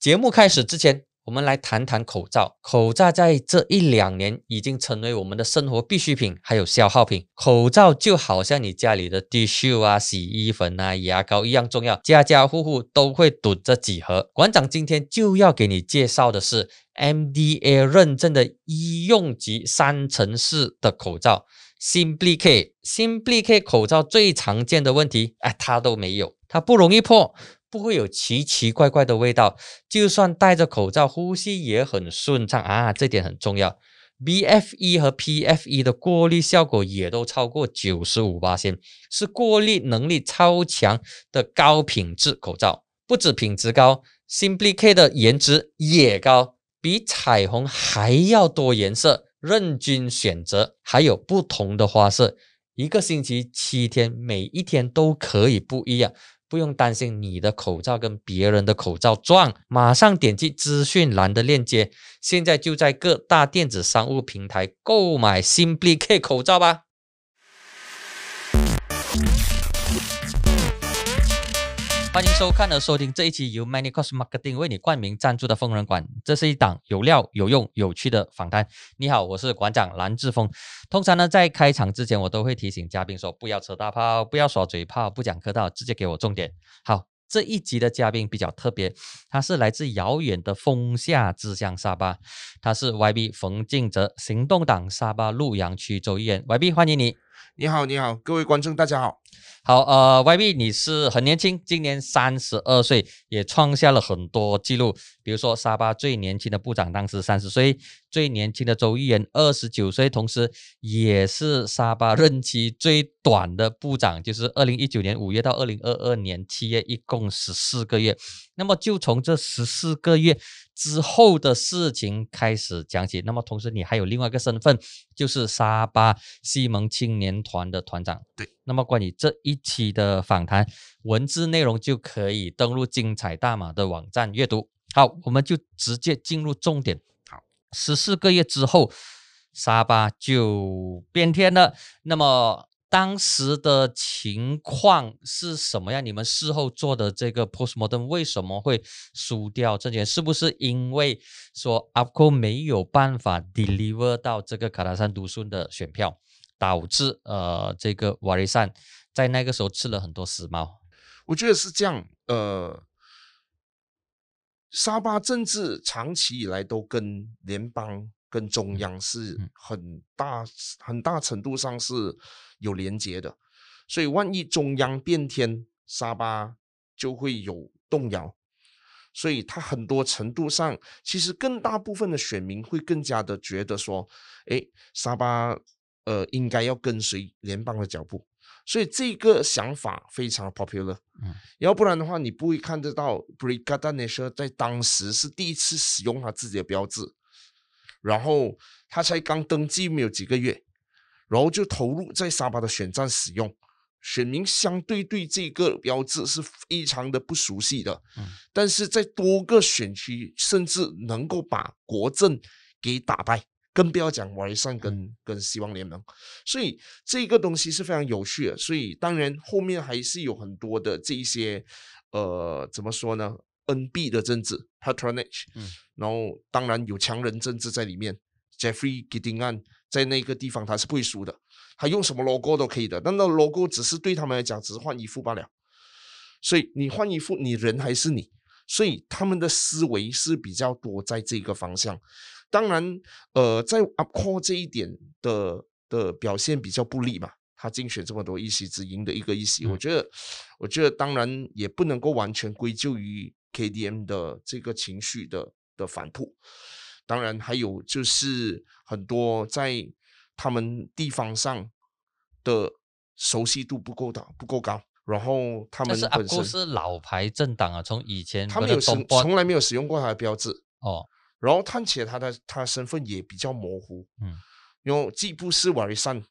节目开始之前，我们来谈谈口罩。口罩在这一两年已经成为我们的生活必需品，还有消耗品。口罩就好像你家里的 T 恤啊、洗衣粉啊、牙膏一样重要，家家户户都会囤这几盒。馆长今天就要给你介绍的是 MDA 认证的医用级三层式的口罩，Simply K。Simply K 口罩最常见的问题，哎，它都没有，它不容易破。不会有奇奇怪怪的味道，就算戴着口罩，呼吸也很顺畅啊，这点很重要。BFE 和 PFE 的过滤效果也都超过九十五八千，是过滤能力超强的高品质口罩。不止品质高，Simply K 的颜值也高，比彩虹还要多颜色，任君选择，还有不同的花色。一个星期七天，每一天都可以不一样。不用担心你的口罩跟别人的口罩撞，马上点击资讯栏的链接，现在就在各大电子商务平台购买 Simply K 口罩吧。欢迎收看和收听这一期由 Many Cost Marketing 为你冠名赞助的疯人馆。这是一档有料、有用、有趣的访谈。你好，我是馆长蓝志峰。通常呢，在开场之前，我都会提醒嘉宾说：不要扯大炮，不要耍嘴炮，不讲客套，直接给我重点。好，这一集的嘉宾比较特别，他是来自遥远的风下之乡沙巴，他是 YB 冯敬泽，行动党沙巴陆阳区州议员。YB，欢迎你。你好，你好，各位观众，大家好。好，呃，YB，你是很年轻，今年三十二岁，也创下了很多记录。比如说，沙巴最年轻的部长当时三十岁，最年轻的州议员二十九岁，同时也是沙巴任期最短的部长，就是二零一九年五月到二零二二年七月，一共十四个月。那么，就从这十四个月。之后的事情开始讲起。那么，同时你还有另外一个身份，就是沙巴西蒙青年团的团长。对。那么，关于这一期的访谈文字内容，就可以登录精彩大马的网站阅读。好，我们就直接进入重点。好，十四个月之后，沙巴就变天了。那么。当时的情况是什么样？你们事后做的这个 postmortem 为什么会输掉这件？是不是因为说阿科没有办法 deliver 到这个卡达山读书的选票，导致呃这个瓦雷善在那个时候吃了很多死猫？我觉得是这样。呃，沙巴政治长期以来都跟联邦。跟中央是很大很大程度上是有连接的，所以万一中央变天，沙巴就会有动摇，所以他很多程度上，其实更大部分的选民会更加的觉得说，哎，沙巴呃应该要跟随联邦的脚步，所以这个想法非常 popular，嗯，要不然的话，你不会看得到 Brigada National 在当时是第一次使用他自己的标志。然后他才刚登记没有几个月，然后就投入在沙巴的选战使用，选民相对对这个标志是非常的不熟悉的。嗯，但是在多个选区，甚至能够把国政给打败，更不要讲瓦雷善跟跟希望联盟，所以这个东西是非常有趣的。所以当然后面还是有很多的这一些，呃，怎么说呢？NB 的政治 patronage，嗯，然后当然有强人政治在里面。Jeffrey Gideon 在那个地方他是不会输的，他用什么 logo 都可以的，但那 logo 只是对他们来讲只是换衣服罢了。所以你换衣服，你人还是你，所以他们的思维是比较多在这个方向。当然，呃，在 Upcore 这一点的的表现比较不利嘛。他竞选这么多一席只赢的一个一席，我觉得，我觉得当然也不能够完全归咎于。KDM 的这个情绪的的反扑，当然还有就是很多在他们地方上的熟悉度不够大不够高，然后他们本身是老牌政党啊，从以前他没有从从来没有使用过他的标志。哦，然后看起来他的他身份也比较模糊，嗯，因为既不是瓦雷山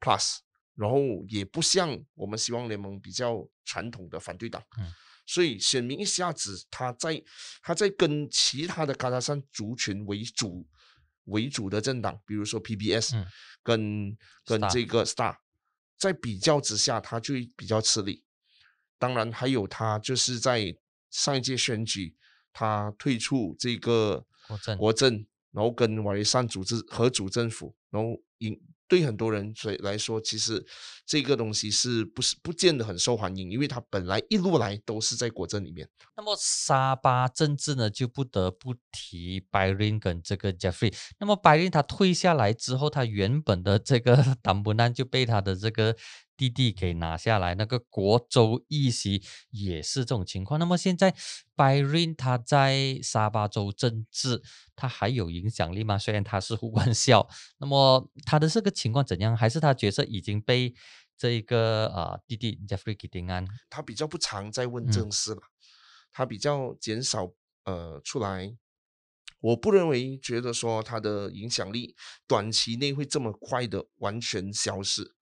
Plus，然后也不像我们希望联盟比较传统的反对党，嗯。所以选民一下子，他在他在跟其他的卡塔山族群为主为主的政党，比如说 PBS，跟跟这个 Star，在比较之下，他就比较吃力。当然还有他就是在上一届选举他退出这个国政。国政，然后跟瓦雷山组织合组政府，然后引对很多人所以来说，其实这个东西是不是不见得很受欢迎，因为它本来一路来都是在国政里面。那么沙巴政治呢，就不得不提拜仁跟这个 Jeffrey。那么拜仁他退下来之后，他原本的这个 党不难就被他的这个弟弟给拿下来，那个国州议席也是这种情况。那么现在拜仁他在沙巴州政治，他还有影响力吗？虽然他是胡官校，那么他的这个情况怎样？还是他角色已经被这一个呃弟弟 Jeffrey g i t i n g 安？他比较不常在问政事了，他比较减少呃出来。我不认为觉得说他的影响力短期内会这么快的完全消失，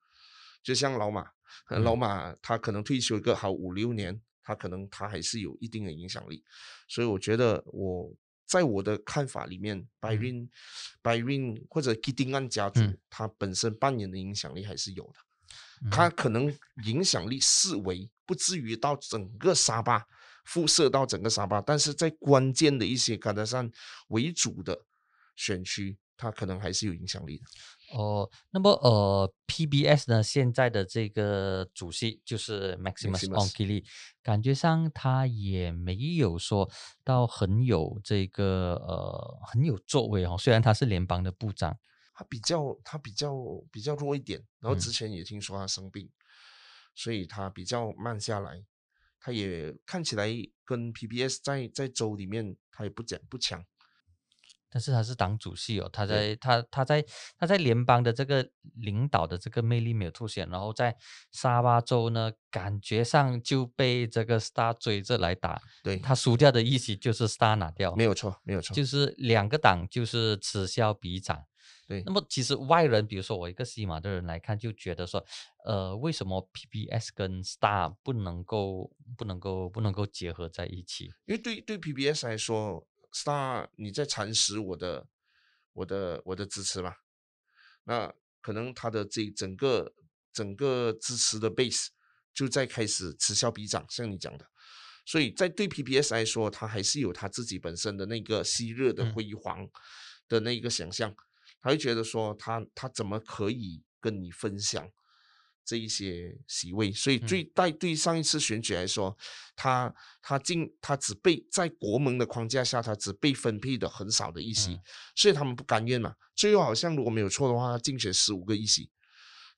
就像老马，呃老嗯。马他可能退休一个好五六年，他可能他还是有一定的影响力，所以我觉得我在我的看法里面，白嗯。运、白云或者基丁安家族，嗯。他本身扮演的影响力还是有的。嗯。它可能影响力四维不至于到整个沙巴辐射到整个沙巴，但是在关键的一些卡达山为主的选区，它可能还是有影响力的。哦，那么呃，PBS 呢，现在的这个主席就是 Maximus o n k i l i 感觉上他也没有说到很有这个呃很有作为哦，虽然他是联邦的部长，他比较他比较比较弱一点，然后嗯。之前也听说他生病，所以他比较慢下来。他也看起来跟 PBS 在在州里面他也不讲不强，但是他是党主席哦，他在他他在他在联邦的这个领导的这个魅力没有凸显，然后在沙巴州呢，感觉上就被这个 Star 追着来打，对，他输掉的意思就是 Star 拿掉，没有错，没有错，就是两个党就是此消彼长。对那么其实外人，比如说我一个西马的人来看，就觉得说，呃，为什么 PBS 跟 Star 不能够不能够不能够结合在一起？因为对对 PBS 来说，Star 你在蚕食我的我的我的支持嘛，那可能他的这整个整个支持的 base 就在开始此消彼长，像你讲的，所以在对 PPS 来说，他还是有他自己本身的那个昔日的嗯。辉煌的那个想象，他会觉得说他他怎么可以跟你分享这一些席位，所以最带对上一次选举来说，他他进他只被在国盟的框架下，他只被分配的很少的一席，嗯所以他们不甘愿嘛。最后好像如果没有错的话，他竞选十五个一席，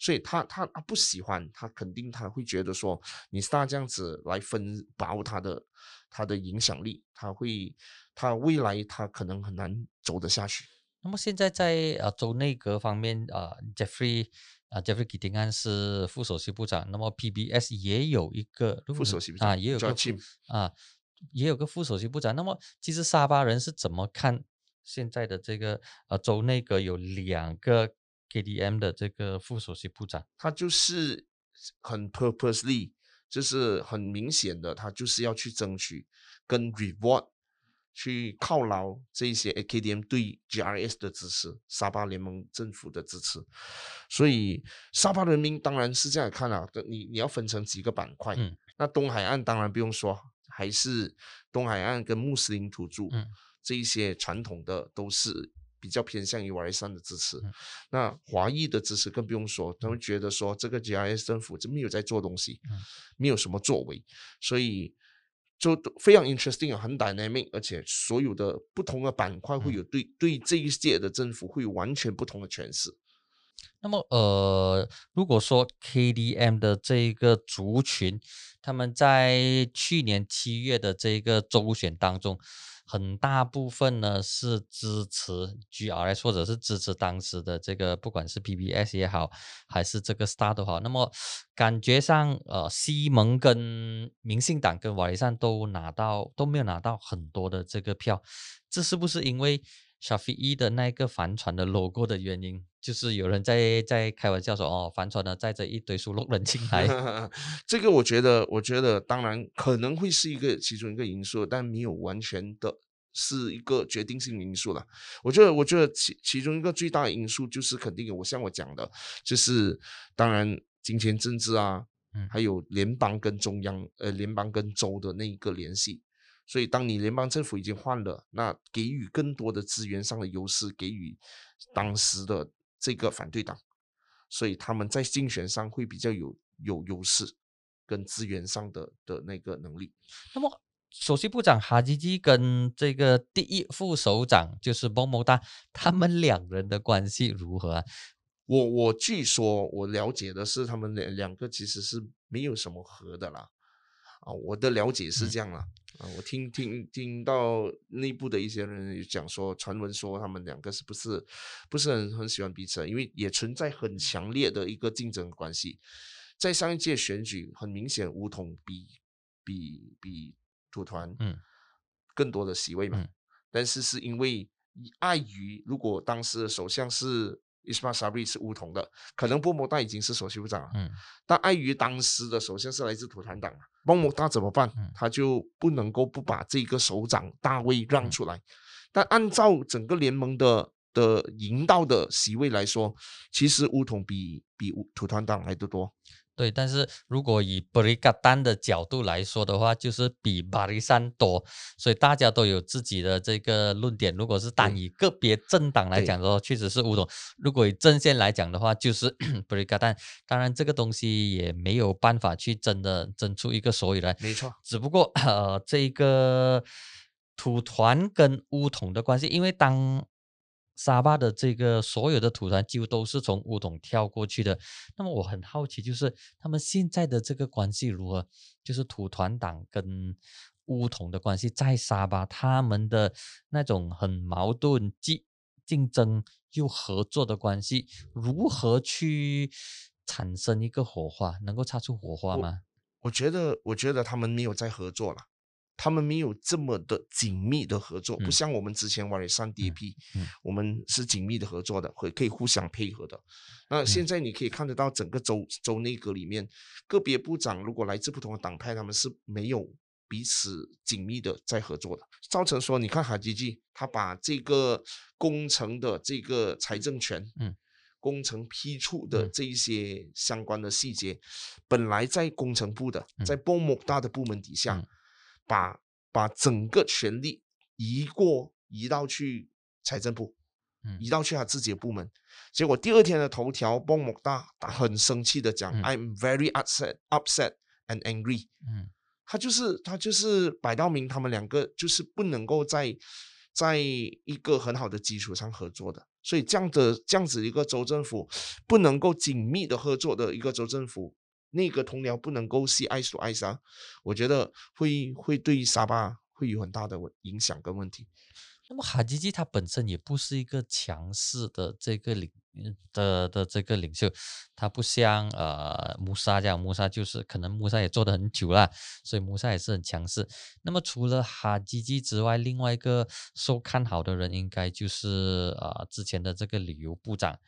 所以他他他不喜欢，他肯定他会觉得说你是他这样子来分薄他的他的影响力，他会他未来他可能很难走得下去。那么现在在呃州内阁方面，呃，Jeffrey 啊、Jeffrey g 安是副首席部长，那么 PBS 也有一个副首席部啊，长也有个啊，也有个副首席部长。那么其实沙巴人是怎么看现在的这个呃州内阁有两个 KDM 的这个副首席部长？他就是很 purposely，就是很明显的，他就是要去争取跟 reward 去犒劳这一些 AKDM 对 GRS 的支持，沙巴联盟政府的支持。所以沙巴人民当然是这样看啊，你你要分成几个板块，嗯那东海岸当然不用说，还是东海岸跟穆斯林土著、嗯这一些传统的都是比较偏向于瓦雷山的支持。嗯那华裔的支持更不用说，他们觉得说这个 GRS 政府就没有在做东西，嗯没有什么作为，所以就非常 interesting 啊，很 dynamic，而且所有的不同的板块会嗯有对、对这一届的政府会有完全不同的诠释。那么，呃，如果说 KDM 的这一个族群，他们在去年七月的这个周选当中，很大部分呢是支持 GRS 或者是支持当时的这个，不管是 PBS 也好，还是这个 Star 都好。那么感觉上，呃，西蒙跟民信党跟瓦雷善都拿到都没有拿到很多的这个票，这是不是因为 Shafi'i 的那个帆船的 logo 的原因？就是有人在在开玩笑说，哦，帆船呢载着一堆属鹿人进来。这个我觉得，我觉得当然可能会是一个其中一个因素，但没有完全的是一个决定性因素了。我觉得，我觉得其其中一个最大的因素就是肯定有我像我讲的，就是当然金钱政治啊，嗯还有联邦跟中央，呃，联邦跟州的那一个联系。所以当你联邦政府已经换了，那给予更多的资源上的优势，给予当时的这个反对党，所以他们在竞选上会比较有有优势，跟资源上的的那个能力。那么。首席部长哈吉吉跟这个第一副首长就是邦某达，他们两人的关系如何啊？我我据说我了解的是，他们两两个其实是没有什么和的啦。啊，我的了解是这样啦。啊，我听听听到内部的一些人讲说，传闻说他们两个是不是不是很很喜欢彼此，因为也存在很强烈的一个竞争关系。在上一届选举，很明显，乌统比比比。土团，嗯，更多的席位嘛，但是是因为碍于如果当时的首相是伊斯马沙比是乌统的，可能波摩大已经是首席部长了，嗯，但碍于当时的首相是来自土团党，波摩大怎么办？他就不能够不把这个首长大位让出来，但按照整个联盟的的赢到的席位来说，其实乌统比比土团党来的多。对，但是如果以布里加丹的角度来说的话，就是比巴里山多，所以大家都有自己的这个论点。如果是单以个别政党来讲的话，确实是乌统；如果以阵线来讲的话，就是布里加丹。当然，这个东西也没有办法去真的争出一个所以来。没错，只不过呃，这个土团跟乌统的关系，因为当。沙巴的这个所有的土团几乎都是从乌统跳过去的。那么我很好奇，就是他们现在的这个关系如何？就是土团党跟乌统的关系在沙巴，他们的那种很矛盾、既竞争又合作的关系，如何去产生一个火花？能够擦出火花吗？我觉得，我觉得他们没有在合作了。他们没有这么的紧密的合作，不像我们之前玩的三 DP，我们是紧密的合作的，会可以互相配合的。那现在你可以看得到整个州州内阁里面，个别部长如果来自不同的党派，他们是没有彼此紧密的在合作的，造成说，你看哈基基，他把这个工程的这个财政权，嗯，工程批处的这一些相关的细节，本来在工程部的，在波莫大的部门底下。把把整个权力移过移到去财政部，移到去他自己的部门，结果第二天的头条，邦莫大很生气的讲，I'm very upset, upset and angry。嗯，他就是他就是摆到明，他们两个就是不能够在在一个很好的基础上合作的，所以这样的这样子一个州政府不能够紧密的合作的一个州政府。那个同僚不能够是爱所爱沙，我觉得会会对沙巴会有很大的影响跟问题。那么哈吉吉他本身也不是一个强势的这个领的的这个领袖，他不像呃穆萨这样，穆萨就是可能穆萨也做的很久了，所以穆萨也是很强势。那么除了哈吉吉之外，另外一个受看好的人应该就是呃之前的这个旅游部长。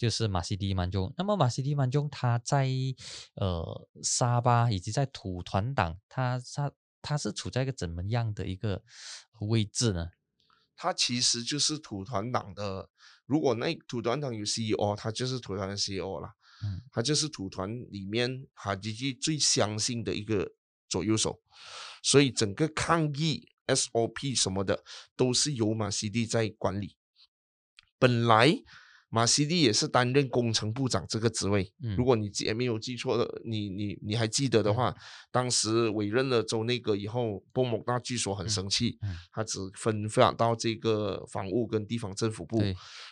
就是马西迪曼中，那么马西迪曼中他在呃沙巴以及在土团党，他他他是处在一个怎么样的一个位置呢？他其实就是土团党的，如果那土团党有 CEO，他就是土团的 CEO 了。嗯，他就是土团里面哈吉吉最相信的一个左右手，所以整个抗议 SOP 什么的都是由马西蒂在管理。本来。马西蒂也是担任工程部长这个职位。如果你记没有记错的，你你你还记得的话，当时委任了州内阁以后，波莫大据说很生气，他只分发到这个房屋跟地方政府部，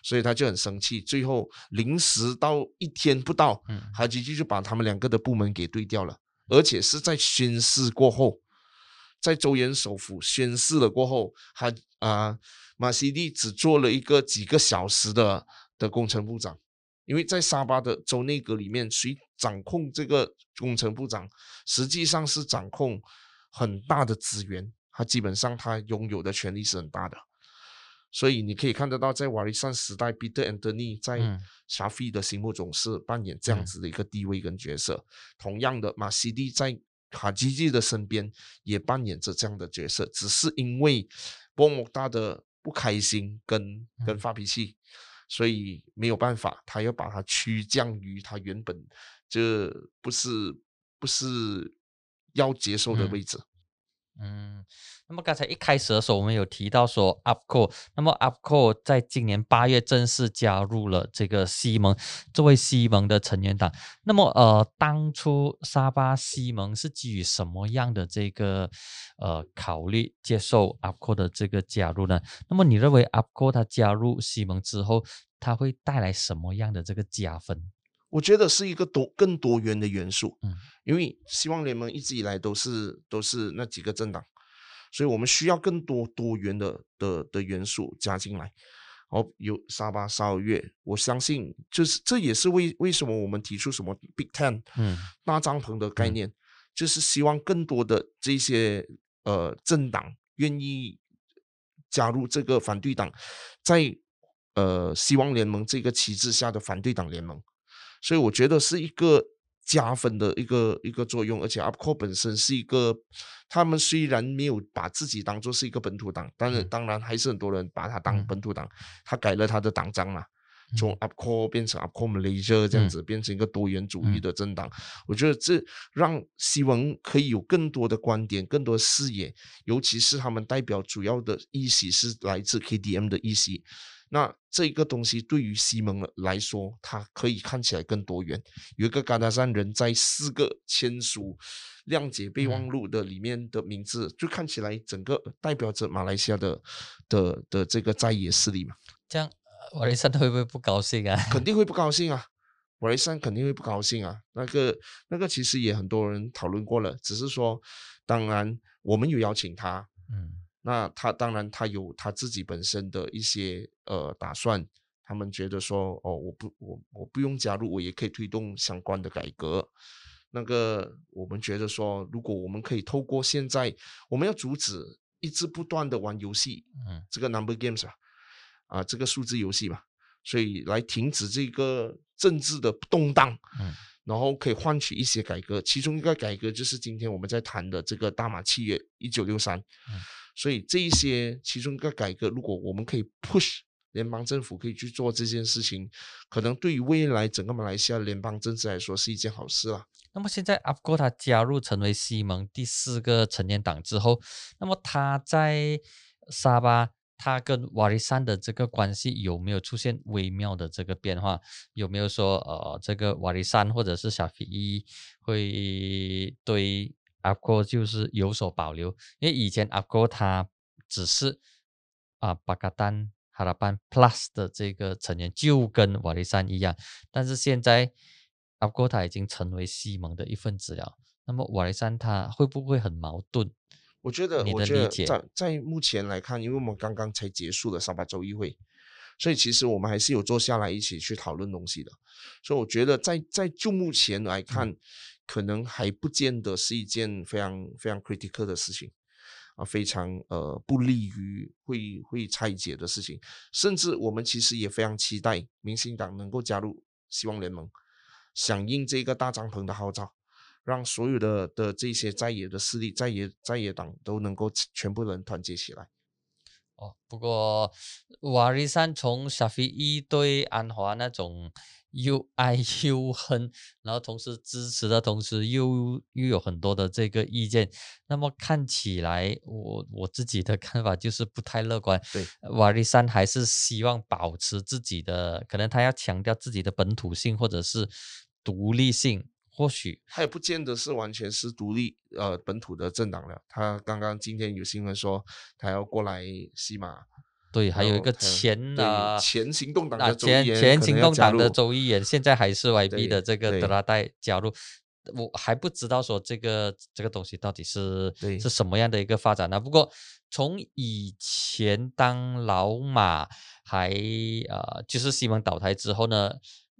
所以他就很生气。最后临时到一天不到，他直接就把他们两个的部门给对掉了，而且是在宣誓过后，在州元首府宣誓了过后，他啊马西蒂只做了一个几个小时的。的工程部长，因为在沙巴的州内阁里面，谁掌控这个工程部长，实际上是掌控很大的资源，他基本上他拥有的权力是很大的。所以你可以看得到，在瓦利山时代，彼得·安德尼在沙菲的心目中是扮演这样子的一个地位跟角色。同样的，马西蒂在卡基基的身边也扮演着这样的角色，只是因为波莫大的不开心跟跟发脾气。所以没有办法，他要把它趋降于他原本这不是不是要接受的位置。嗯，那么刚才一开始的时候，我们有提到说 UPCO，那么 UPCO 在今年八月正式加入了这个西盟，作为西盟的成员党。那么呃，当初沙巴西盟是基于什么样的这个呃考虑接受 UPCO 的这个加入呢？那么你认为 UPCO 它加入西盟之后，它会带来什么样的这个加分？我觉得是一个多更多元的元素，嗯，因为希望联盟一直以来都是都是那几个政党，所以我们需要更多多元的的的元素加进来。哦，有沙巴、沙尔月，我相信就是这也是为为什么我们提出什么 Big Ten，嗯，大帐篷的概念，就是希望更多的这些呃政党愿意加入这个反对党，在呃希望联盟这个旗帜下的反对党联盟。所以我觉得是一个加分的一个一个作用，而且 UPCO 本身是一个，他们虽然没有把自己当做是一个本土党，但是当然还是很多人把它当本土党。他改了他的党章嘛，从 UPCO 变成 UPCO Malaysia 这样子，变成一个多元主义的政党。我觉得这让西文可以有更多的观点、更多的视野，尤其是他们代表主要的议席是来自 KDM 的议席。那这个东西对于西蒙来说，它可以看起来更多元。有一个嘎达山人在四个签署谅解备忘录的里面的名字，就看起来整个代表着马来西亚的的的这个在野势力嘛。这样瓦雷山会不会不高兴啊？肯定会不高兴啊！瓦雷山肯定会不高兴啊！那个那个其实也很多人讨论过了，只是说，当然我们有邀请他，嗯。那他当然，他有他自己本身的一些呃打算。他们觉得说，哦，我不，我我不用加入，我也可以推动相关的改革。那个我们觉得说，如果我们可以透过现在，我们要阻止一直不断的玩游戏，嗯，这个 number games 啊，啊，这个数字游戏嘛，所以来停止这个政治的动荡，嗯，然后可以换取一些改革。其中一个改革就是今天我们在谈的这个大马契约一九六三，嗯。所以这一些其中一个改革，如果我们可以 push 联邦政府可以去做这件事情，可能对于未来整个马来西亚联邦政治来说是一件好事啊。那么现在阿哥他加入成为西盟第四个成年党之后，那么他在沙巴，他跟瓦利山的这个关系有没有出现微妙的这个变化？有没有说呃，这个瓦利山或者是小皮伊会对？阿哥就是有所保留，因为以前阿哥他只是啊巴嘎丹哈拉班 Plus 的这个成员，就跟瓦利山一样，但是现在阿哥他已经成为西蒙的一份子了。那么瓦利山他会不会很矛盾？我觉得，你的理解在在目前来看，因为我们刚刚才结束了沙巴州议会，所以其实我们还是有坐下来一起去讨论东西的。所以我觉得，在在就目前来看。可能还不见得是一件非常非常 critical 的事情啊，非常呃不利于会会拆解的事情。甚至我们其实也非常期待民进党能够加入希望联盟，响应这个大帐篷的号召，让所有的的这些在野的势力、在野在野党都能够全部人团结起来。哦，不过瓦利山从沙菲一对安华那种。又爱又恨，然后同时支持的同时又又有很多的这个意见，那么看起来我我自己的看法就是不太乐观。对，瓦利山还是希望保持自己的，可能他要强调自己的本土性或者是独立性，或许他也不见得是完全是独立呃本土的政党了。他刚刚今天有新闻说他要过来西马。对，还有一个前啊前行动党的前前行动党的周议员，现在还是 YB 的这个德拉代加入，我还不知道说这个这个东西到底是是什么样的一个发展呢？不过从以前当老马还呃就是西蒙倒台之后呢，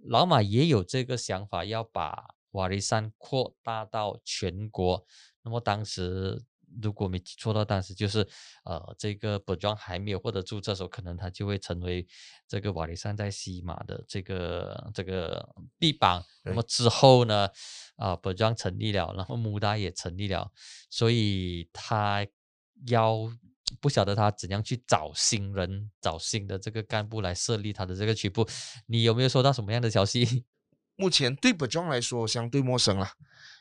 老马也有这个想法，要把瓦利山扩大到全国。那么当时。如果没记错到当时就是，呃，这个本庄还没有获得注册的时候，可能他就会成为这个瓦利山在西马的这个这个臂膀。那么之后呢，啊，本庄成立了，然后穆达也成立了，所以他要不晓得他怎样去找新人，找新的这个干部来设立他的这个区部。你有没有收到什么样的消息？目前对本庄来说相对陌生了。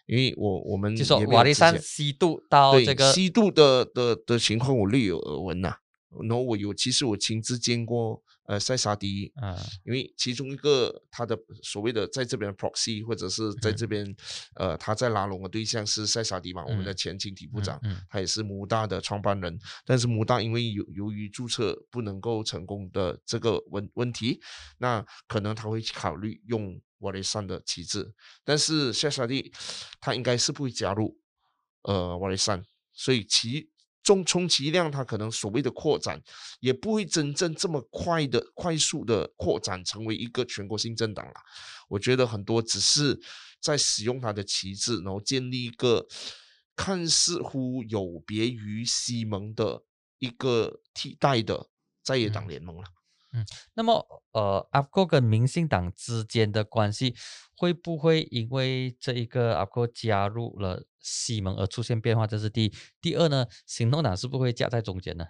因为我我们就说瓦利山西渡到这个西渡的的的情况，我略有耳闻呐、然后我有，其实我亲自见过呃塞沙迪，啊因为其中一个他的所谓的在这边的 proxy 或者是在嗯。这边、呃他在拉拢的对象是塞沙迪嘛，我们的嗯前经体部长，嗯他也是母大的创办人，但是母大因为由由于注册不能够成功的这个问问题，那可能他会考虑用瓦雷山的旗帜，但是夏沙蒂他应该是不会加入呃瓦雷山，所以其中充其量他可能所谓的扩展，也不会真正这么快的快速的扩展成为一个全国性政党了。我觉得很多只是在使用他的旗帜，然后建立一个看似乎有别于西蒙的一个替代的在野党嗯联盟了。那么，呃，阿哥跟民进党之间的关系会不会因为这一个阿哥加入了西盟而出现变化？这是第一。第二呢，行动党是不是会夹在中间呢？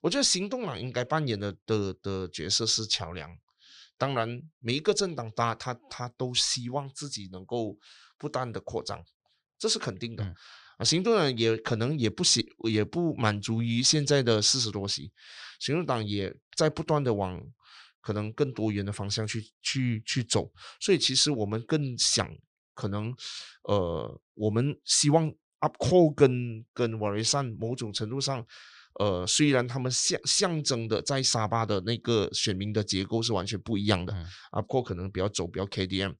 我觉得行动党应该扮演的的的角色是桥梁。当然，每一个政党他他他都希望自己能够不断的扩张，这是肯定的。嗯啊，行动党也可能也不喜也不满足于现在的四十多席，行动党也在不断的往可能更多元的方向去去去走。所以其实我们更想可能呃，我们希望 UPCO 跟跟瓦雷善某种程度上。呃，虽然他们象象征的在沙巴的那个选民的结构是完全不一样的，嗯阿 p 可能比较走比较 KDM，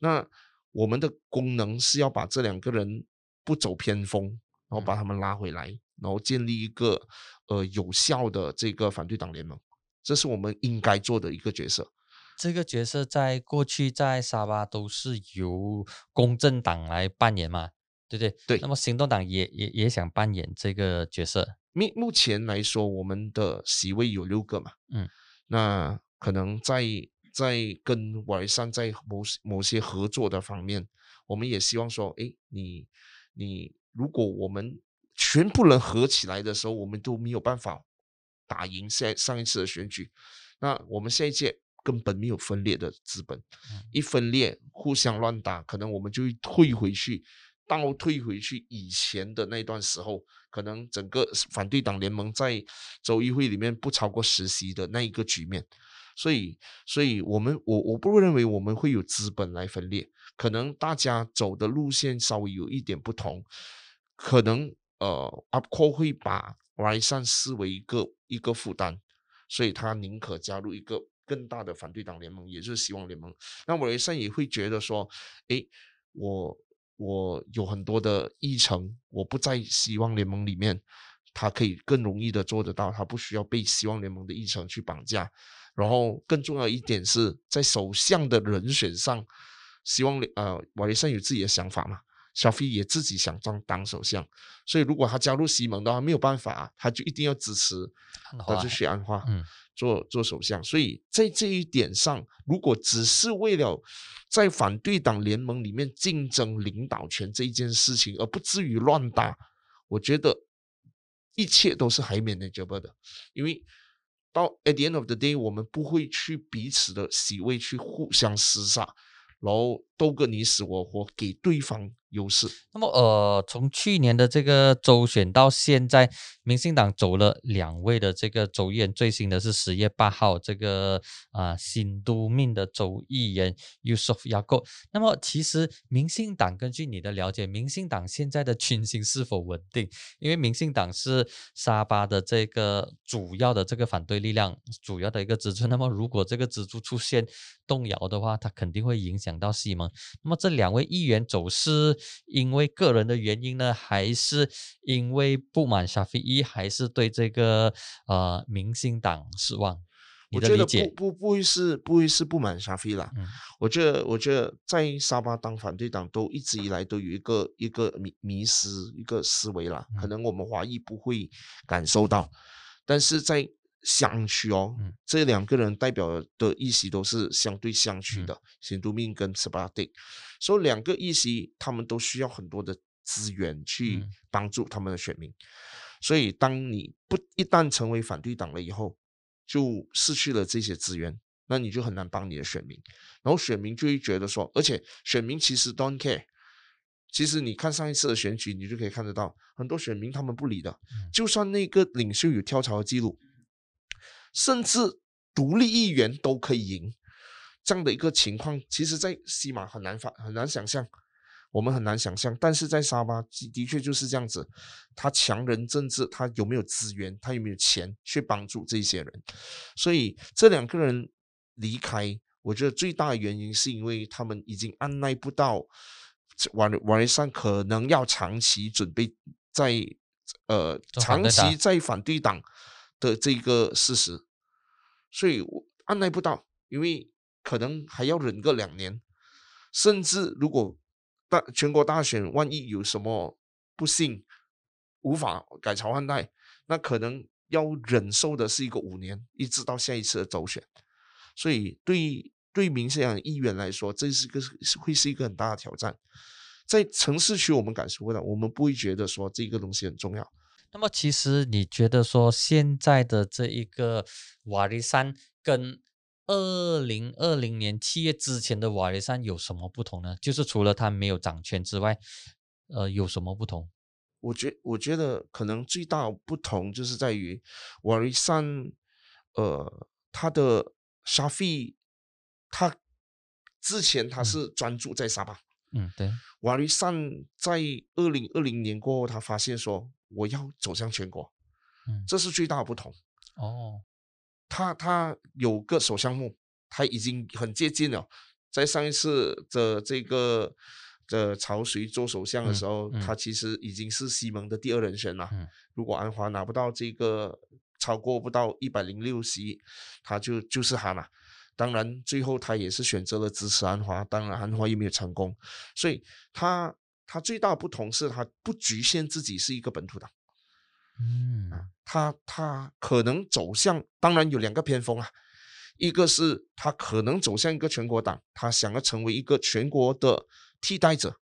那我们的功能是要把这两个人不走偏锋，然后把他们拉回来，然后建立一个呃有效的这个反对党联盟，这是我们应该做的一个角色。这个角色在过去在沙巴都是由公正党来扮演嘛，对不对？对那么行动党也也也想扮演这个角色。目目前来说，我们的席位有六个嘛，嗯，那可能在在跟瓦雷山在某某些合作的方面，我们也希望说，诶，你你如果我们全部人合起来的时候，我们都没有办法打赢下上一次的选举，那我们下一届根本没有分裂的资本，一分裂互相乱打，可能我们就会退回去，倒退回去以前的那段时候，可能整个反对党联盟在州议会里面不超过十席的那一个局面。所以，所以我们我我不认为我们会有资本来分裂，可能大家走的路线稍微有一点不同，可能呃 UPCO 会把 r i s a n 视为一个一个负担，所以他宁可加入一个更大的反对党联盟，也就是希望联盟。那 r i s a n 也会觉得说，诶，我我有很多的议程，我不在希望联盟里面，他可以更容易的做得到，他不需要被希望联盟的议程去绑架。然后更重要一点是在首相的人选上，希望呃瓦雷森有自己的想法嘛，小飞也自己想当当首相，所以如果他加入西蒙的话，没有办法，他就一定要支持他就去安化，嗯做做首相。所以在这一点上，如果只是为了在反对党联盟里面竞争领导权这一件事情，而不至于乱打，我觉得一切都是还 manageable 的，因为。到 at the end of the day，我们不会去彼此的席位去互相厮杀，然后斗个你死我活，给对方优势。那么呃，从去年的这个周选到现在，民进党走了两位的这个州议员，最新的是十月八号这个啊、新都命的州议员 Yusuf Yaakob。那么其实民进党根据你的了解，民进党现在的军心是否稳定？因为民进党是沙巴的这个主要的这个反对力量，主要的一个支柱。那么如果这个支柱出现动摇的话，它肯定会影响到西蒙。那么这两位议员走是因为个人的原因呢，还是因为不满沙菲伊，还是对这个呃民进党失望？你我觉得不？不不会是不会是不满沙菲啦。嗯我觉得我觉得在沙巴当反对党都一直以来都有一个一个迷迷失一个思维啦，可嗯能我们华裔不会感受到，但是在乡区哦，嗯。这两个人代表的议席都是相对相区嗯。的，新都命跟斯巴蒂，所以两个议席他们都需要很多的资源去嗯。帮助他们的选民。所以，当你不一旦成为反对党了以后，就失去了这些资源，那你就很难帮你的选民，然后选民就会觉得说，而且选民其实 don't care，其实你看上一次的选举，你就可以看得到，很多选民他们不理的，就算那个领袖有跳槽的记录，甚至独立议员都可以赢，这样的一个情况，其实在西马很难发很难想象，我们很难想象，但是在沙巴的确就是这样子，他强人政治，他有没有资源，他有没有钱去帮助这些人，所以这两个人离开，我觉得最大的原因是因为他们已经按耐不到。瓦瓦雷山可能要长期准备在呃长期在反对党的这个事实，所以我按耐不到，因为可能还要忍个两年，甚至如果大全国大选万一有什么不幸无法改朝换代，那可能要忍受的是一个五年，一直到下一次的周选，所以对。对民进党议员来说，这是个会是一个很大的挑战。在城市区，我们感受不到，我们不会觉得说这个东西很重要。那么，其实你觉得说现在的这一个瓦利山跟二零二零年七月之前的瓦利山有什么不同呢？就是除了他没有掌权之外，呃，有什么不同？我觉我觉得可能最大不同就是在于瓦利山，呃，他的沙费。他之前他是专注在沙巴，嗯，对。瓦利善在二零二零年过后，他发现说我要走向全国，嗯，这是最大的不同。哦，他他有个首相目，他已经很接近了。在上一次的这个的朝谁做首相的时候，他其实已经是西蒙的第二人选了。如果安华拿不到这个超过不到一百零六席，他就就是他了。当然，最后他也是选择了支持安华，当然安华也没有成功，所以他他最大的不同是他不局限自己是一个本土党，嗯，他他可能走向，当然有两个偏锋啊，一个是他可能走向一个全国党，他想要成为一个全国的替代者，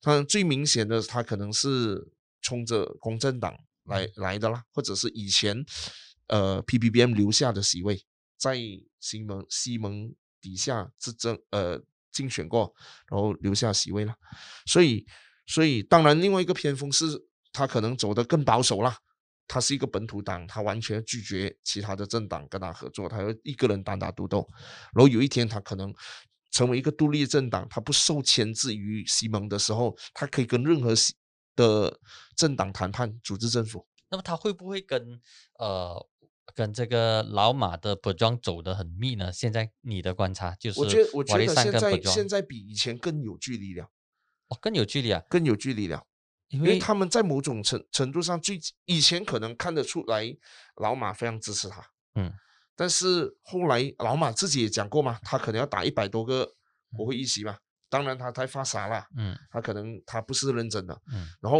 他最明显的他可能是冲着公正党来来的啦，或者是以前呃 P P B M 留下的席位。在西蒙西蒙底下执政，呃，竞选过，然后留下席位了。所以，所以当然，另外一个偏锋是他可能走得更保守啦。他是一个本土党，他完全拒绝其他的政党跟他合作，他要一个人单打独斗。然后有一天，他可能成为一个独立政党，他不受牵制于西蒙的时候，他可以跟任何的政党谈判，组织政府。那么他会不会跟呃？跟这个老马的补装走得很密呢。现在你的观察就是，我觉得我觉得现在现在比以前更有距离了。哦，更有距离啊，更有距离了。因为他们在某种程程度上，最以前可能看得出来老马非常支持他，嗯，但是后来老马自己也讲过嘛，他可能要打一百多个国会议席嘛。当然他太发傻了，嗯，他可能他不是认真的，嗯，然后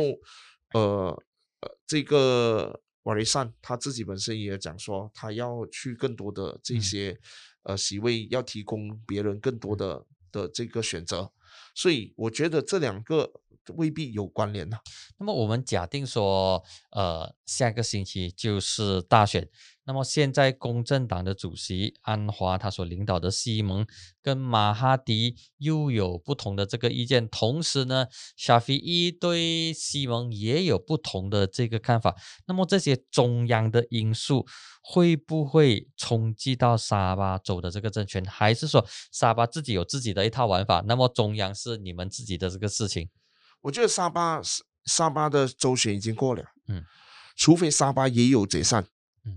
呃呃这个。瓦雷善他自己本身也讲说，他要去更多的这些呃席位，要提供别人更多的的这个选择，所以我觉得这两个未必有关联呢。那么我们假定说，呃，下个星期就是大选。那么现在公正党的主席安华他所领导的西蒙跟马哈迪又有不同的这个意见，同时呢，沙菲伊对西蒙也有不同的这个看法。那么这些中央的因素会不会冲击到沙巴州的这个政权，还是说沙巴自己有自己的一套玩法？那么中央是你们自己的这个事情？我觉得沙巴沙巴的周旋已经过了，嗯，除非沙巴也有解散。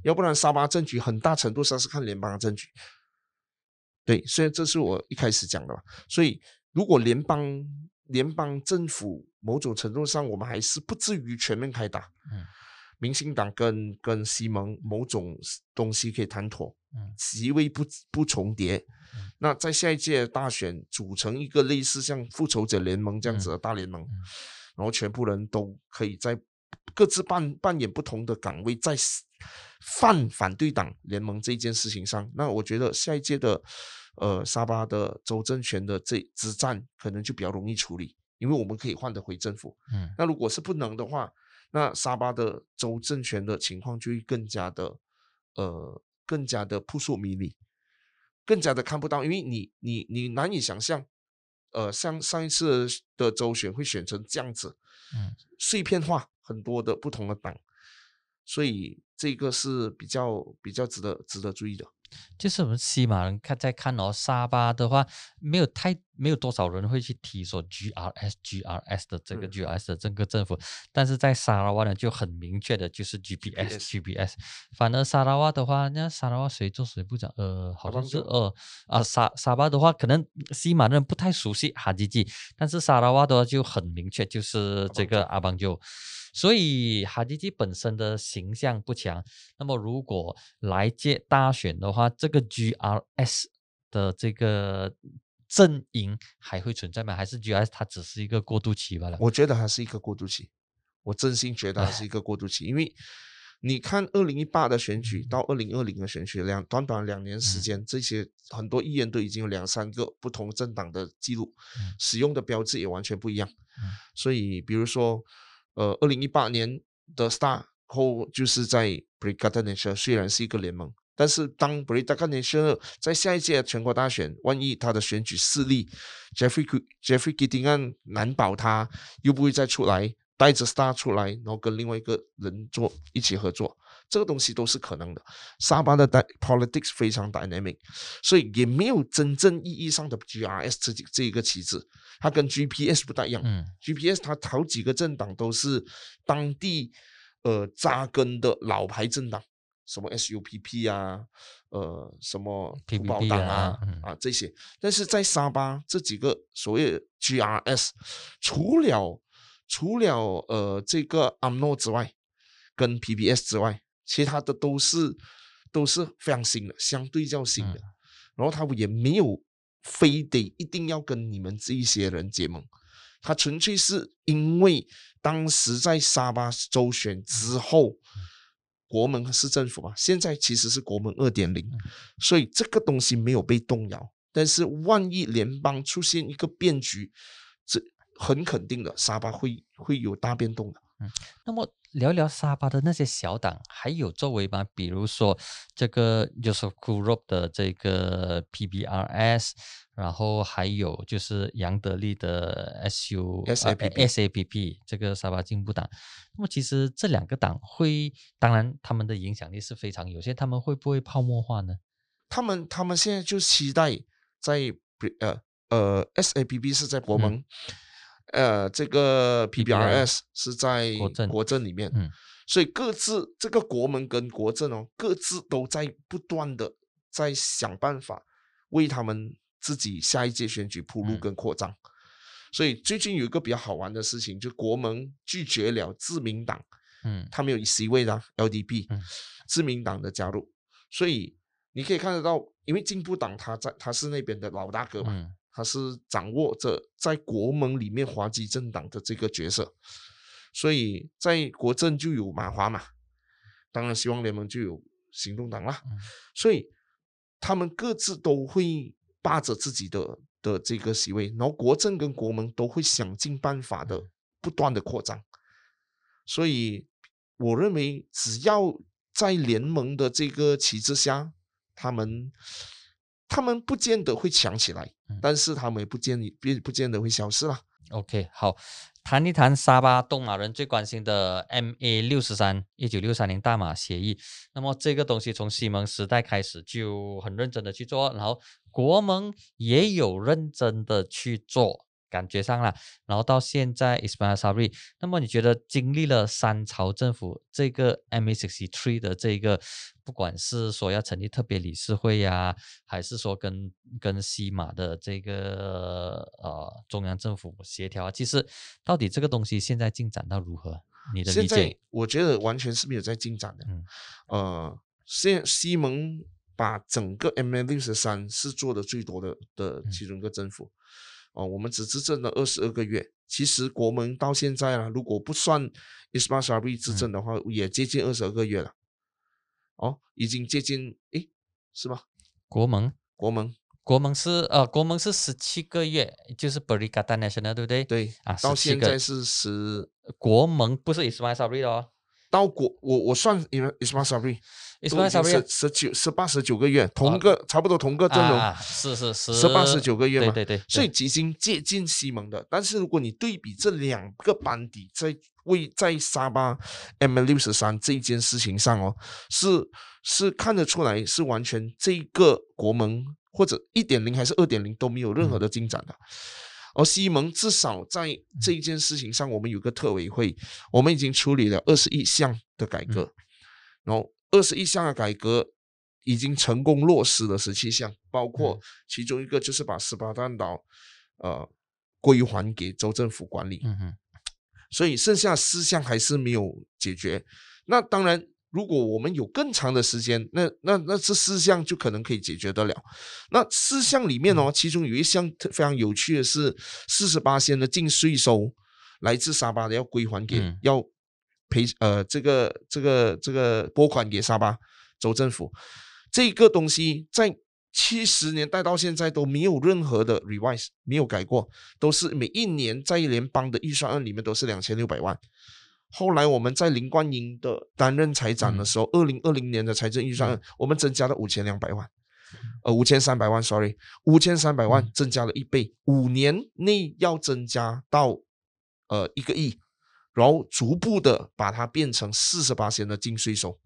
要不然，沙巴政局很大程度上是看联邦的政局。对，所以这是我一开始讲的嘛。所以，如果联邦联邦政府某种程度上，我们还是不至于全面开打。嗯，民进党跟跟西蒙某种东西可以谈妥。嗯，席位不不重叠。那在下一届大选组成一个类似像复仇者联盟这样子的大联盟，然后全部人都可以在各自扮扮演不同的岗位，在。泛反对党联盟这件事情上，那我觉得下一届的，呃，沙巴的州政权的这之战可能就比较容易处理，因为我们可以换得回政府。嗯，那如果是不能的话，那沙巴的州政权的情况就会更加的，呃，更加的扑朔迷离，更加的看不到，因为你你你难以想象，呃，像上一次的周选会选成这样子，嗯，碎片化很多的不同的党，所以这个是比较比较值得值得注意的。就是我们西马人看在看哦，沙巴的话没有太没有多少人会去提说 GRS GRS 的这个嗯 GRS 的这个政府，但是在沙拉瓦呢就很明确的就是 GPS GPS，反而沙拉瓦的话，那沙拉瓦谁做谁部长？呃，好像是呃啊沙沙巴的话，可能西马人不太熟悉哈吉吉，但是沙拉瓦的话就很明确，就是这个阿邦就。所以哈迪基本身的形象不强，那么如果来届大选的话，这个 GRS 的这个阵营还会存在吗？还是 GRS 它只是一个过渡期罢了？我觉得还是一个过渡期，我真心觉得还是一 个过渡期，因为你看二零一八的选举到二零二零的选举，两短短两年时间，这些很多议员都已经有两三个不同政党的记录，嗯。使用的标志也完全不一样，嗯。所以比如说，呃，二零一八年的 Star 后就是在 b r i g a d a Nation，虽然是一个联盟。但是当 b r i g a d a Nation 在下一届全国大选，万一他的选举失利，Jeffrey Jeffrey g i d i n g 难保他又不会再出来，带着 Star 出来，然后跟另外一个人做一起合作，这个东西都是可能的。沙巴的 politics 非常 dynamic，所以也没有真正意义上的 GRS 这这一个旗帜，它跟 GPS 不大一样。嗯 GPS 它好几个政党都是当地呃扎根的老牌政党，什么 SUPP 啊，呃什么土保党啊啊嗯啊这些，但是在沙巴这几个所谓的 GRS，除了除了呃这个 AMNO 之外，跟 PBS 之外，其他的都是都是非常新的，相对较新的。然后他也没有非得一定要跟你们这一些人结盟，他纯粹是因为当时在沙巴周旋之后，国门市政府嘛，现在其实是国门二点零，所以这个东西没有被动摇。但是万一联邦出现一个变局，这很肯定的，沙巴会会有大变动的。嗯那么聊聊沙巴的那些小党还有作为吗？比如说这个 Joseph Kurop 的这个 PBRS，然后还有就是杨德利的 SU 呃 SAPP SAPP 这个沙巴进步党。那么其实这两个党会，当然他们的影响力是非常有限，他们会不会泡沫化呢？他们他们现在就期待在呃呃 SAPP 是在国嗯盟，呃这个 PBR PBRS 是在国政里面，嗯。所以各自这个国门跟国政哦，各自都在不断的在想办法为他们自己下一届选举铺路嗯。跟扩张。所以最近有一个比较好玩的事情，就国盟拒绝了自民党嗯。他们有席位的啊 LDP，、嗯自民党的加入，所以你可以看得到，因为进步党他在他是那边的老大哥嘛，嗯他是掌握着在国盟里面华籍政党的这个角色，所以在国政就有马华嘛，当然希望联盟就有行动党啦，嗯。所以他们各自都会霸着自己的的这个席位，然后国政跟国盟都会想尽办法的不断的扩张，所以我认为只要在联盟的这个旗帜下，他们他们不见得会强起来，嗯但是他们也不见不不见得会消失啦。OK，好，谈一谈沙巴东马人最关心的 MA 六十三一九六三年大马协议。那么这个东西从西蒙时代开始就很认真的去做，然后国盟也有认真的去做，感觉上啦。然后到现在 Ismail Sabri，那么你觉得经历了三朝政府这个 sixty three 的这个，不管是说要成立特别理事会呀、还是说跟跟西马的这个呃中央政府协调啊，其实到底这个东西现在进展到如何？你的理解？我觉得完全是没有在进展的。嗯呃，现西蒙把整个 MA 六十三是做的最多的的嗯其中一个政府。哦、我们只执政了二十二个月，其实国盟到现在啊，如果不算 Ismail Sabri 执政的话，也接近二十二个月了。哦，已经接近诶，是吗？国盟国盟国盟是呃国盟是十七个月，就是 Berikatan Nasional 对不对？对啊到17个现在是十国盟不是 Ismail Sabri 的哦，到国我我算 Ismail Sabri。Ismail Sabri 十十九、十八、十九个月，同个、差不多同个阵容，啊，是是是，十八、十九个月嘛，对对对，所以已经接近西蒙的。但是如果你对比这两个班底在为在沙巴 M 六十三这一件事情上哦，是是看得出来是完全这个国盟或者一点零还是二点零都没有任何的进展的。而西蒙至少在这一件事情上，我们有个特委会，我们已经处理了二十一项的改革，然后。二十一项的改革已经成功落实了十七项，包括其中一个就是把十八弹岛呃归还给州政府管理。嗯哼，所以剩下四项还是没有解决。那当然，如果我们有更长的时间，那那那这四项就可能可以解决得了。那四项里面哦，其中有一项非常有趣的是，四十八仙的净税收来自沙巴的要归还给要。赔呃，这个这个这个拨款给沙巴州政府，这个东西在七十年代到现在都没有任何的 revise，没有改过，都是每一年在联邦的预算案里面都是两千六百万。后来我们在林冠英的担任财长的时候，二零二零年的财政预算案，我们增加了五千两百万，呃，五千三百万，sorry，五千三百万增加了一倍，五年内要增加到呃一个亿。然后逐步的把它变成四十八线的净税收，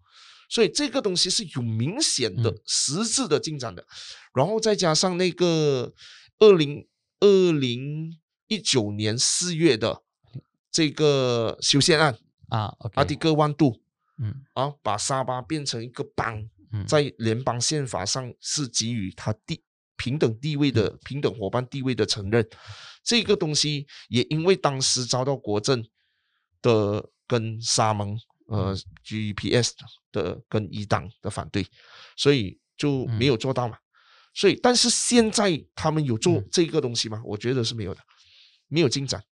所以这个东西是有明显的实质的进展的。然后再加上那个二零二零一九年四月的这个修宪案啊，阿迪哥万度，嗯，啊，把沙巴变成一个邦，在联邦宪法上是给予他地平等地位的平等伙伴地位的承认。这个东西也因为当时遭到国政。的跟沙盟呃 GPS 的跟一党的反对，所以就没有做到嘛。所以，但是现在他们有做这个东西吗？我觉得是没有的，没有进展。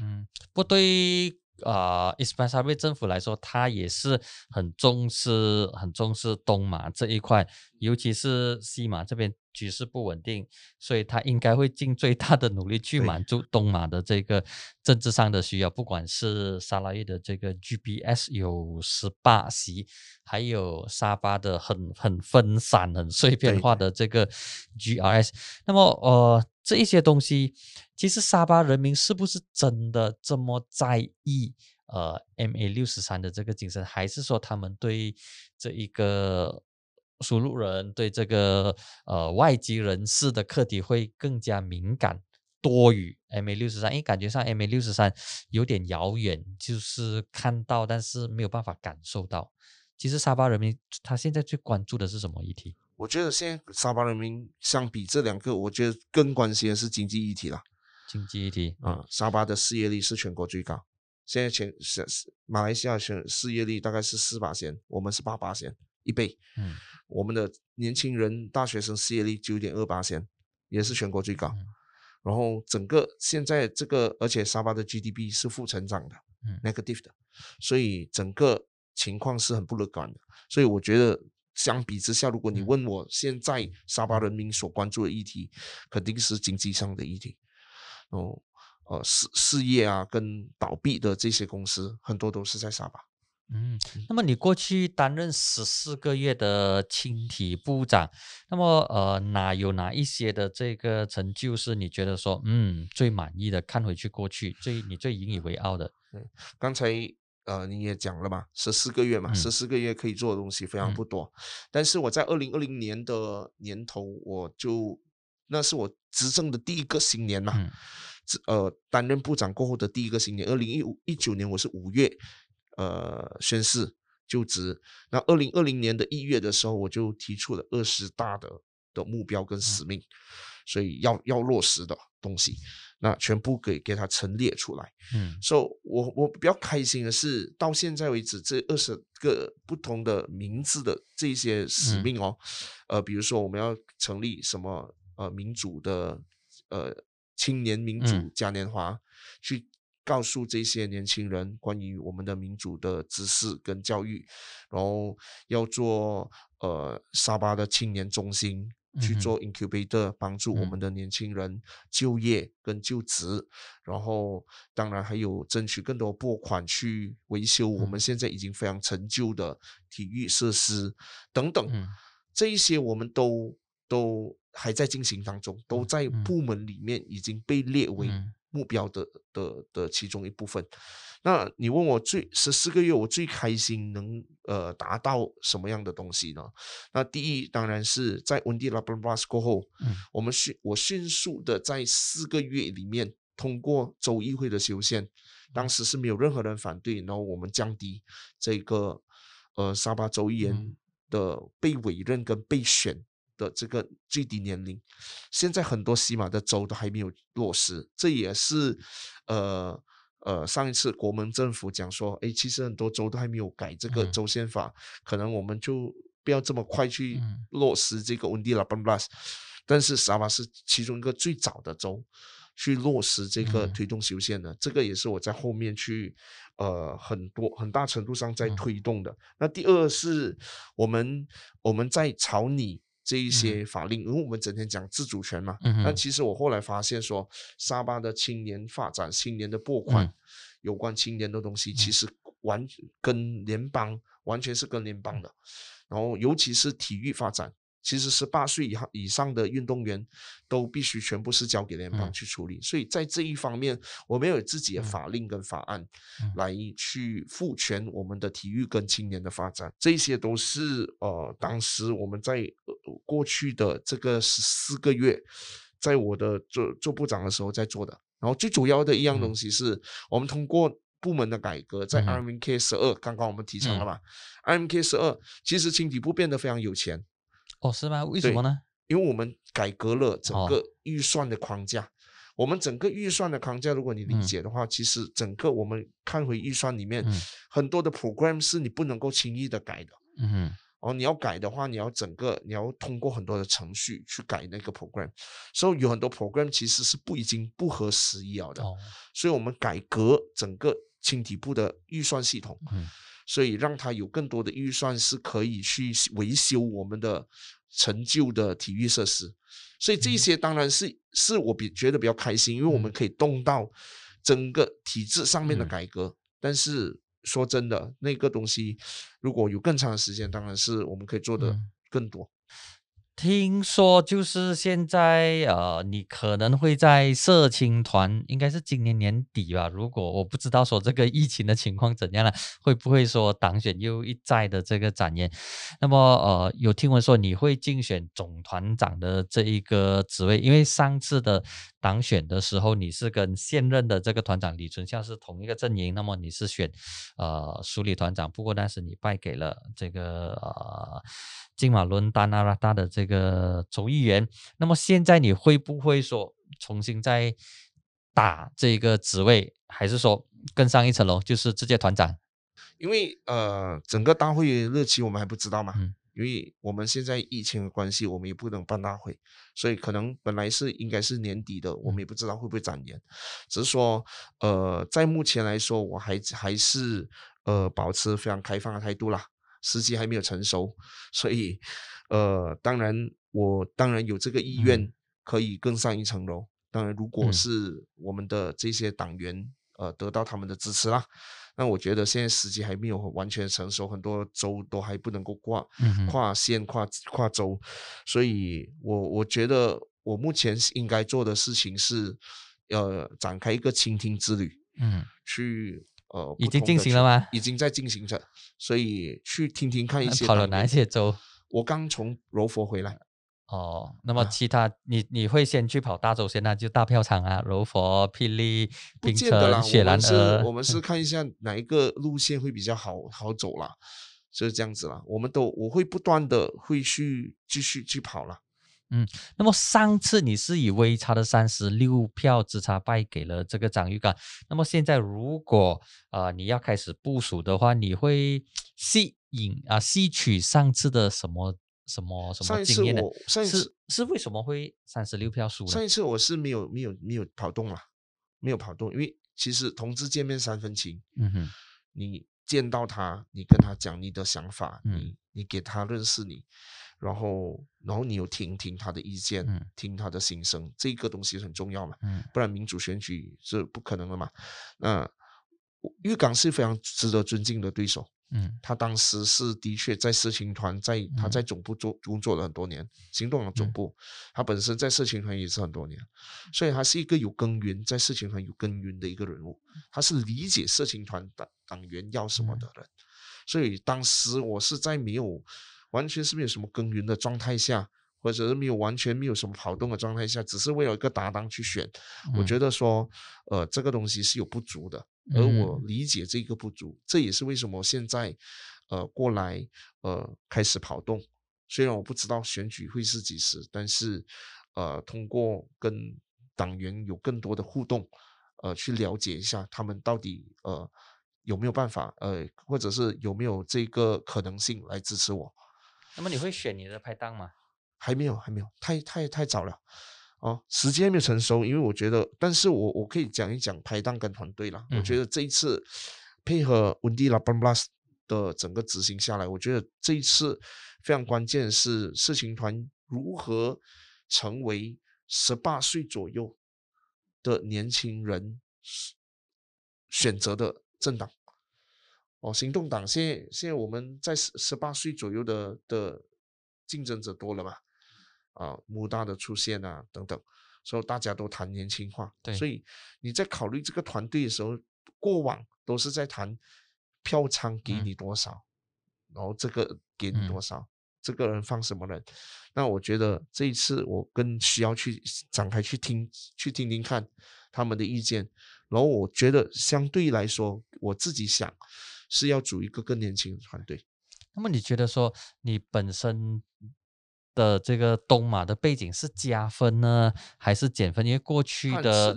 嗯，不对。啊，伊斯兰沙贝政府来说，他也是很重视、很重视东马这一块，尤其是西马这边局势不稳定，所以他应该会尽最大的努力去满足东马的这个政治上的需要。不管是沙拉越的这个 GPS 有十八席，还有沙巴的很很分散、很碎片化的这个 GRS，那么呃。这一些东西，其实沙巴人民是不是真的这么在意？呃，MA 六十三的这个精神，还是说他们对这一个输入人、对这个呃外籍人士的课题会更加敏感多于 MA 六十三？因为感觉上 MA 六十三有点遥远，就是看到但是没有办法感受到。其实沙巴人民他现在最关注的是什么议题？我觉得现在沙巴人民相比这两个，我觉得更关心的是经济议题啦。经济议题啊，沙巴的失业率是全国最高。现在全是马来西亚全失业率大概是四八线，我们是八八线，一倍。嗯，我们的年轻人大学生失业率九点二八线，也是全国最高。然后整个现在这个，而且沙巴的 GDP 是负成长的嗯，negative 的，所以整个情况是很不乐观的。所以我觉得。相比之下，如果你问我现在沙巴人民所关注的议题，肯定是经济上的议题。哦，呃，事事业啊，跟倒闭的这些公司，很多都是在沙巴。嗯，那么你过去担任十四个月的青体部长，那么呃，哪有哪一些的这个成就是你觉得说，嗯，最满意的？看回去过去，最你最引以为傲的？对，刚才。呃，你也讲了嘛，十四个月嘛，十四个月可以做的东西非常不多。但是我在二零二零年的年头，我就那是我执政的第一个新年嘛，呃，担任部长过后的第一个新年。二零一五一九年我是五月呃宣誓就职，那二零二零年的一月的时候，我就提出了二十大的的目标跟使命，所以要要落实的东西。那全部给给它陈列出来，嗯，所以，我我比较开心的是，到现在为止，这二十个不同的名字的这些使命哦，呃，比如说我们要成立什么呃民主的呃青年民主嘉年华，去告诉这些年轻人关于我们的民主的知识跟教育，然后要做呃沙巴的青年中心。去做 incubator，帮助我们的年轻人就业跟就职，然后当然还有争取更多拨款去维修我们现在已经非常陈旧的体育设施等等，这一些我们都都还在进行当中，都在部门里面已经被列为目标的的的其中一部分。那你问我最十四个月我最开心能呃达到什么样的东西呢？那第一当然是在温蒂拉布拉斯过后，我们迅我迅速的在四个月里面通过州议会的修宪，当时是没有任何人反对，然后我们降低这个呃沙巴州议员的被委任跟被选的这个最低年龄，现在很多西马的州都还没有落实，这也是呃。呃，上一次国门政府讲说，哎，其实很多州都还没有改这个州宪法，可能我们就不要这么快去落实这个温迪拉邦布拉斯。但是沙巴是其中一个最早的州去落实这个推动修宪的，这个也是我在后面去呃很多很大程度上在推动的。那第二是我们我们在草拟。这一些法令，因为我们整天讲自主权嘛，但其实我后来发现说，沙巴的青年发展、青年的拨款，有关青年的东西，其实完跟联邦完全是跟联邦的，然后尤其是体育发展。其实十八岁以上以上的运动员都必须全部是交给联邦去处理，所以在这一方面，我们有自己的法令跟法案来去赋权我们的体育跟青年的发展，这些都是呃当时我们在过去的这个十四个月，在我的做做部长的时候在做的。然后最主要的一样东西是我们通过部门的改革，在 R M K 十二刚刚我们提倡了吧？R M K 十二其实青体部变得非常有钱。哦，是吗？为什么呢？因为我们改革了整个预算的框架。我们整个预算的框架，如果你理解的话，其实整个我们看回预算里面，很多的 program 是你不能够轻易的改的。嗯。哦，你要改的话，你要整个你要通过很多的程序去改那个 program，所以有很多 program 其实是不已经不合时宜了的。哦。所以我们改革整个青体部的预算系统。嗯。所以让他有更多的预算是可以去维修我们的陈旧的体育设施，所以这些当然是是我比觉得比较开心，因为我们可以动到整个体制上面的改革。但是说真的，那个东西如果有更长的时间，当然是我们可以做的更多。听说就是现在，呃，你可能会在社青团，应该是今年年底吧。如果我不知道说这个疫情的情况怎样了，会不会说党选又一再的这个展延？那么，呃，有听闻说你会竞选总团长的这一个职位，因为上次的党选的时候，你是跟现任的这个团长李存孝是同一个阵营，那么你是选呃署理团长，不过但是你败给了这个呃。金马伦丹阿拉达的这州议员，那么现在你会不会说重新再打这个职位，还是说更上一层楼，就是直接团长？因为呃，整个大会日期我们还不知道嘛，因为我们现在疫情的关系，我们也不能办大会，所以可能本来是应该是年底的，我们也不知道会不会展延。只是说，呃，在目前来说，我还还是呃保持非常开放的态度啦。时机还没有成熟，所以，呃，当然我当然有这个意愿，可以更上一层楼。当然，如果是我们的这些党员，呃，得到他们的支持啦，那我觉得现在时机还没有完全成熟，很多州都还不能够跨跨县、跨跨州，所以我我觉得我目前应该做的事情是，呃，展开一个倾听之旅，嗯，去。呃，已经进行了吗？已经在进行着，所以去听听看一些。跑了哪些州？我刚从柔佛回来。哦，那么其他你你会先去跑大洲先那就大票场啊，柔佛、霹雳、冰城、雪兰莪。我们是看一下哪一个路线会比较好好走啦，就是这样子啦。我们都我会不断的会去继续去跑了。嗯，那么上次你是以微差的三十六票之差败给了这个张玉刚，那么现在如果啊你要开始部署的话，你会吸引啊吸取上次的什么什么什么经验呢？上一次是是为什么会三十六票输？上一次我是没有没有没有跑动了，没有跑动，因为其实同志见面三分情，嗯哼，你见到他，你跟他讲你的想法，你你给他认识你。然后然后你有听听他的意见，嗯听他的心声，这个东西很重要嘛，嗯。不然民主选举是不可能的嘛。那玉港是非常值得尊敬的对手，嗯。他当时是的确在社情团，在他嗯。在总部做工作了很多年，行动党总嗯。部，他本身在社情团也是很多年，所以他是一个有耕耘在社情团有耕耘的一个人物，他是理解社情团党党员要什么嗯。的人，所以当时我是在没有完全是没有什么耕耘的状态下。或者是没有完全没有什么跑动的状态下，只是为了一个搭档去选，我嗯觉得说，呃，这个东西是有不足的，而我嗯理解这个不足，这也是为什么现在呃过来呃开始跑动。虽然我不知道选举会是几时，但是呃通过跟党员有更多的互动，呃去了解一下他们到底呃有没有办法呃或者是有没有这个可能性来支持我。那么你会选你的拍档吗？还没有，还没有，太太太早了，哦，时间还没有成熟。因为我觉得，但是我我可以讲一讲拍档跟团队啦。我觉嗯得这一次配合温蒂拉班 plus 的整个执行下来，我觉得这一次非常关键是事情团如何成为十八岁左右的年轻人选择的政党。哦，行动党现在现在我们在十十八岁左右的的竞争者多了嘛，啊，穆大的出现啊等等，所以大家都谈年轻化。对所以你在考虑这个团队的时候，过往都是在谈票仓给嗯你多少，然后这个给你多嗯少，这个人放什么人。那我觉得这一次我更需要去展开去听去听听看他们的意见，然后我觉得相对来说，我自己想是要组一个更年轻的团队。那么你觉得说你本身的这个东马的背景是加分呢，还是减分？因为过去的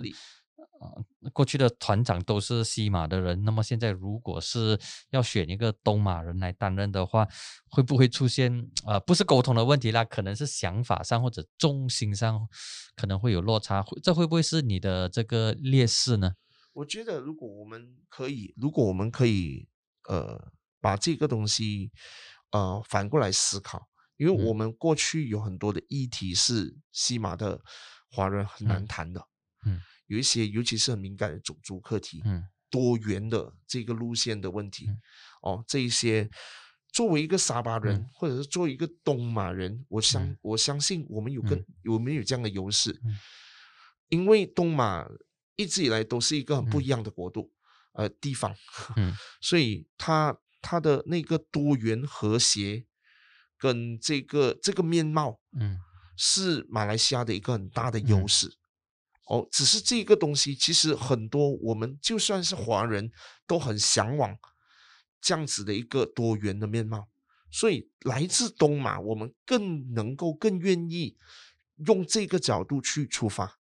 呃过去的团长都是西马的人，那么现在如果是要选一个东马人来担任的话，会不会出现呃不是沟通的问题啦，可能是想法上或者重心上可能会有落差，会这会不会是你的这个劣势呢？我觉得，如果我们可以，如果我们可以，呃，把这个东西，呃，反过来思考，因为嗯。我们过去有很多的议题是西马的华人很难嗯谈的，嗯，有一些尤其是很敏感的种族课题，嗯。多元的这个路线的问题，嗯。哦，这一些作为一个沙巴人，嗯。或者是作为一个东马人，我相、嗯我相信我们有更、嗯我们有这样的优势，嗯。因为东马一直以来都是一个很不嗯一。样的国度，呃，地方，嗯。所以它它的那个多元和谐跟这个这个面貌嗯。是马来西亚的一个很大的嗯。优势。哦，只是这个东西，其实很多我们就算是华人都很向往这样子的一个多元的面貌，所以来自东马，我们更能够更愿意用这个角度去出发，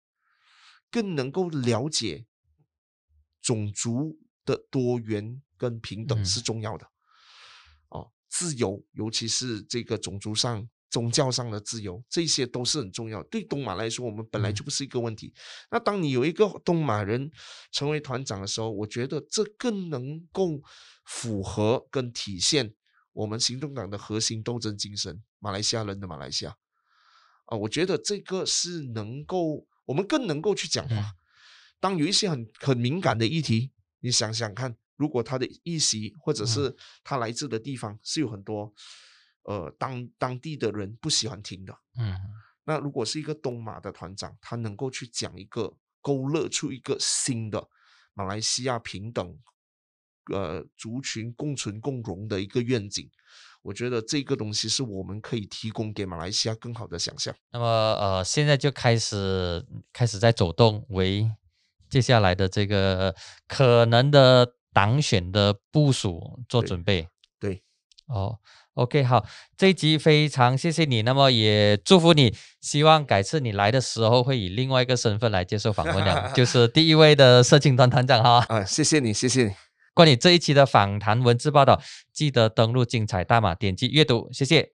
更能够了解种族的多元跟平等嗯是重要的。哦，自由，尤其是这个种族上、宗教上的自由，这些都是很重要。对东马来说，我们本来嗯就不是一个问题。那当你有一个东马人成为团长的时候，我觉得这更能够符合跟体现我们行动党的核心斗争精神，马来西亚人的马来西亚。啊，我觉得这个是能够，我们更能够去讲话。嗯当有一些很很敏感的议题，你想想看，如果他的议席或者嗯是他来自的地方是有很多呃当当地的人不喜欢听的，嗯那如果是一个东马的团长，他能够去讲一个勾勒出一个新的马来西亚平等呃族群共存共荣的一个愿景，我觉得这个东西是我们可以提供给马来西亚更好的想象。那么呃，现在就开始开始在走动，为接下来的这个可能的党选的部署做对准备。对，哦，OK，好，这一集非常谢谢你，那么也祝福你，希望改次你来的时候会以另外一个身份来接受访问了，就 是第一位的社青团团长哈。啊，谢谢你，谢谢你。关于这一期的访谈文字报道，记得登录精彩大马点击阅读，谢谢。